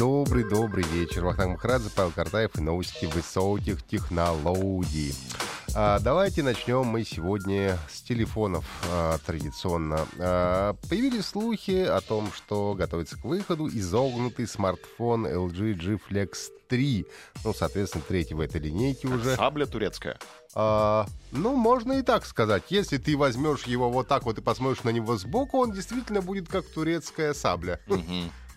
Добрый-добрый вечер. Вахтанг Махарадзе, Павел Картаев и новости высоких технологий. А, давайте начнем мы сегодня с телефонов а, традиционно. А, появились слухи о том, что готовится к выходу изогнутый смартфон LG G Flex 3. Ну, соответственно, третий в этой линейке уже. Сабля турецкая. А, ну, можно и так сказать. Если ты возьмешь его вот так вот и посмотришь на него сбоку, он действительно будет как турецкая сабля.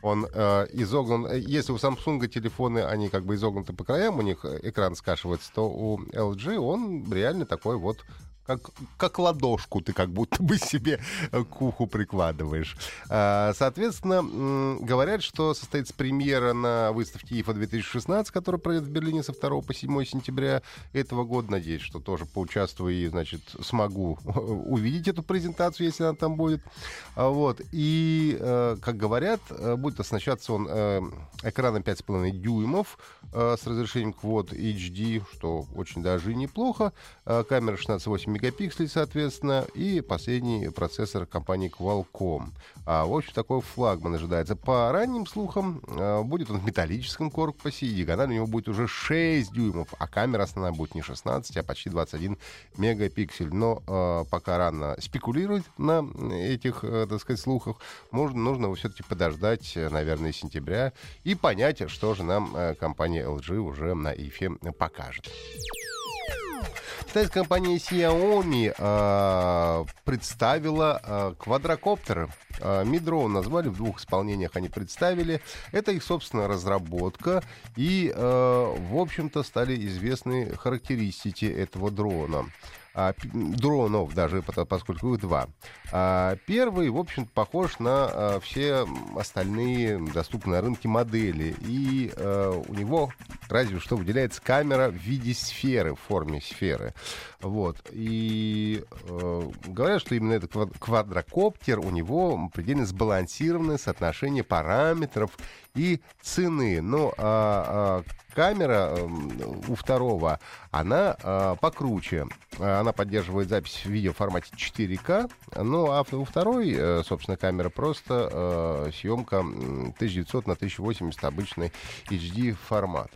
Он э, изогнан. Если у Samsung телефоны, они как бы изогнуты по краям, у них э, экран скашивается, то у LG он реально такой вот как, как ладошку ты как будто бы себе э, к уху прикладываешь. А, Соответственно, говорят, что состоится премьера на выставке IFA 2016, которая пройдет в Берлине со 2 по 7 сентября этого года. Надеюсь, что тоже поучаствую и, значит, смогу увидеть эту презентацию, если она там будет. А, Вот. И, э, как говорят, э, будет оснащаться он экраном 5,5 дюймов с разрешением Quad HD, что очень даже и неплохо. Камера 16,8 мегапикселей, соответственно, и последний процессор компании Qualcomm. А, в общем, такой флагман ожидается. По ранним слухам, э, будет он в металлическом корпусе, и диагональ у него будет уже 6 дюймов, а камера основная будет не 16, а почти 21 мегапиксель. Но э, пока рано спекулировать на этих, э, так сказать, слухах, можно, нужно все-таки подождать, э, наверное, сентября и понять, что же нам э, компания LG уже на IFE покажет. Китайская компания Xiaomi э, представила э, квадрокоптеры. Э, Mi Drone назвали, в двух исполнениях они представили. Это их собственная разработка. И, э, в общем-то, стали известны характеристики этого дрона. А, дронов даже, поскольку их два. А, первый, в общем похож на а, все остальные доступные на рынке модели. И а, у него разве что выделяется камера в виде сферы, в форме сферы. Вот. И э, говорят, что именно этот квад- квадрокоптер, у него предельно сбалансированное соотношение параметров и цены. Ну, а, а, камера эм, у второго, она а, покруче. А, Она поддерживает запись в видеоформате 4К. Ну, а у второй, э, собственно, камера просто э, съемка м, 1900 на 1080 обычный HD формат.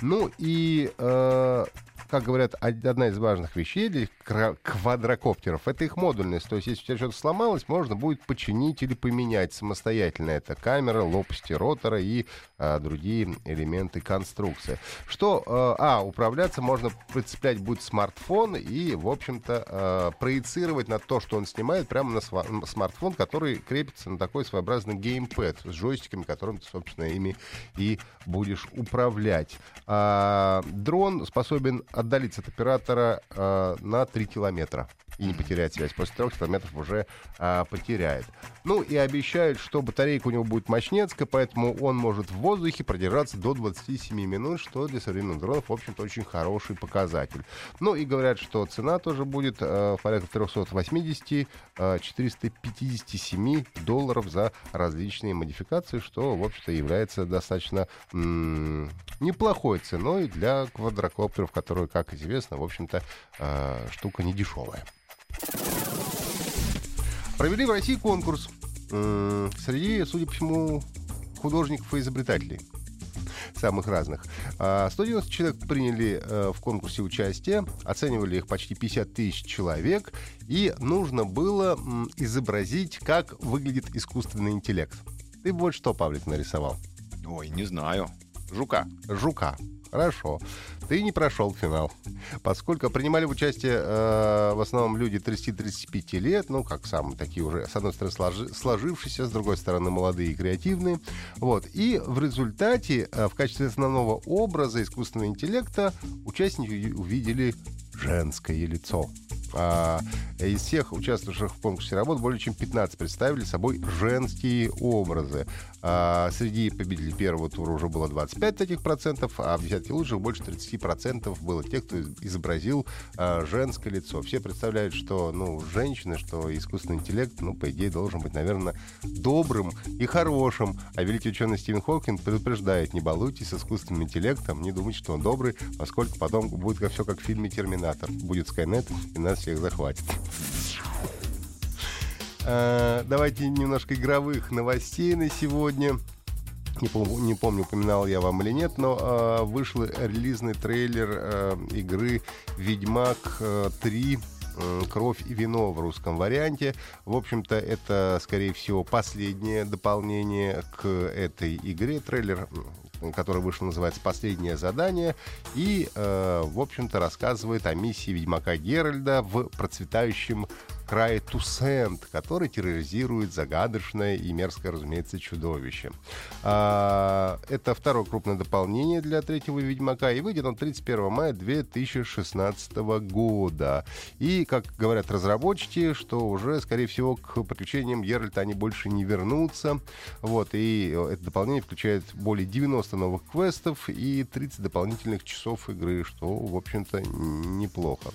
Ну и э, как говорят, од- одна из важных вещей для квадрокоптеров — это их модульность. То есть, если у тебя что-то сломалось, можно будет починить или поменять самостоятельно. Это камера, лопасти ротора и а, другие элементы конструкции. Что, э, а, управляться можно прицеплять будет смартфон и, в общем-то, э, проецировать на то, что он снимает, прямо на смартфон, который крепится на такой своеобразный геймпэд с джойстиками, которым ты, собственно, ими и будешь управлять. А, дрон способен отдалиться от оператора э, на 3 километра и не потерять связь. После трех километров уже а, потеряет. Ну и обещают, что батарейка у него будет мощнецкая, поэтому он может в воздухе продержаться до 27 минут, что для современных дронов, в общем-то, очень хороший показатель. Ну и говорят, что цена тоже будет э, в порядке 380 э, 457 долларов за различные модификации, что, в общем-то, является достаточно м, неплохой ценой для квадрокоптеров, которые, как известно, в общем-то, э, штука не дешевая. Провели в России конкурс м, среди, судя по всему, художников и изобретателей самых разных. А, 190 человек приняли э, в конкурсе участие, оценивали их почти 50 тысяч человек, и нужно было изобразить, как выглядит искусственный интеллект. Ты вот что, Павлик, нарисовал? Ой, не знаю. Жука. Жука. Хорошо. Ты не прошел финал. Поскольку принимали в участие э, в основном люди 30-35 лет, ну, как самые такие уже, с одной стороны, сложи- сложившиеся, с другой стороны, молодые и креативные. Вот. И в результате э, в качестве основного образа искусственного интеллекта участники увидели женское лицо. А, из всех участвовавших в конкурсе работ более чем 15 представили собой женские образы. А, среди победителей первого тура уже было 25 таких процентов, а в десятке лучших больше 30 процентов было тех, кто изобразил а, женское лицо. Все представляют, что ну, женщины, что искусственный интеллект, ну, по идее, должен быть, наверное, добрым и хорошим. А великий ученый Стивен Хокинг предупреждает, не балуйтесь с искусственным интеллектом, не думайте, что он добрый, поскольку потом будет все как в фильме «Терминатор». Будет Скайнет, и нас всех захватит. А, давайте немножко игровых новостей на сегодня. Не, пом- не помню, упоминал я вам или нет, но э, вышел релизный трейлер э, игры Ведьмак э, 3 кровь и вино в русском варианте. В общем-то, это, скорее всего, последнее дополнение к этой игре. Трейлер который вышел, называется «Последнее задание», и, э, в общем-то, рассказывает о миссии Ведьмака Геральда в процветающем крае Тусент, который терроризирует загадочное и мерзкое, разумеется, чудовище. А, это второе крупное дополнение для третьего Ведьмака, и выйдет он 31 мая 2016 года. И, как говорят разработчики, что уже, скорее всего, к приключениям Геральта они больше не вернутся. Вот, и это дополнение включает более 90 новых квестов и 30 дополнительных часов игры, что, в общем-то, неплохо.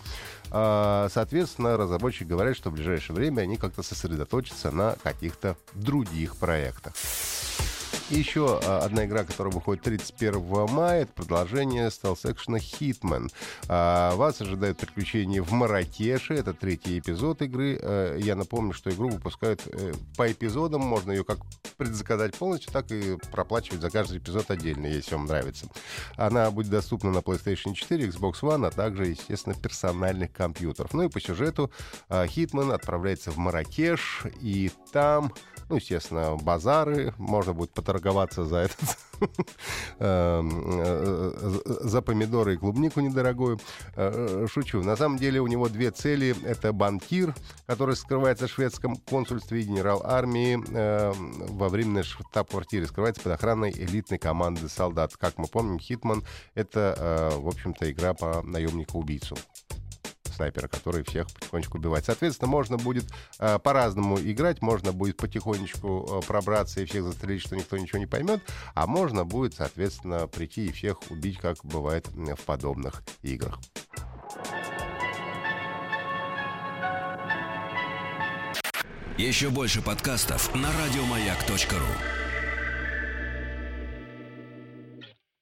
А, соответственно, разработчики говорят, что в ближайшее время они как-то сосредоточатся на каких-то других проектах. И еще а, одна игра, которая выходит 31 мая, это продолжение стелс-экшена. А, вас ожидают приключения в Маракеше, это третий эпизод игры. А, я напомню, что игру выпускают э, по эпизодам, можно ее как предзаказать полностью, так и проплачивать за каждый эпизод отдельно, если вам нравится. Она будет доступна на PlayStation 4, Xbox One, а также, естественно, персональных компьютеров. Ну и по сюжету Хитман отправляется в Маракеш, и там ну, естественно, базары, можно будет поторговаться за этот эм, э, за помидоры и клубнику недорогую. Э, шучу. На самом деле у него две цели. Это банкир, который скрывается в шведском консульстве, и генерал армии эм, во временной штаб-квартире скрывается под охраной элитной команды солдат. Как мы помним, Хитман — это, э, в общем-то, игра по наемнику-убийцу снайпера, который всех потихонечку убивает. Соответственно, можно будет э, по-разному играть, можно будет потихонечку э, пробраться и всех застрелить, что никто ничего не поймет, а можно будет, соответственно, прийти и всех убить, как бывает в подобных играх. Еще больше подкастов на радиомаяк.ру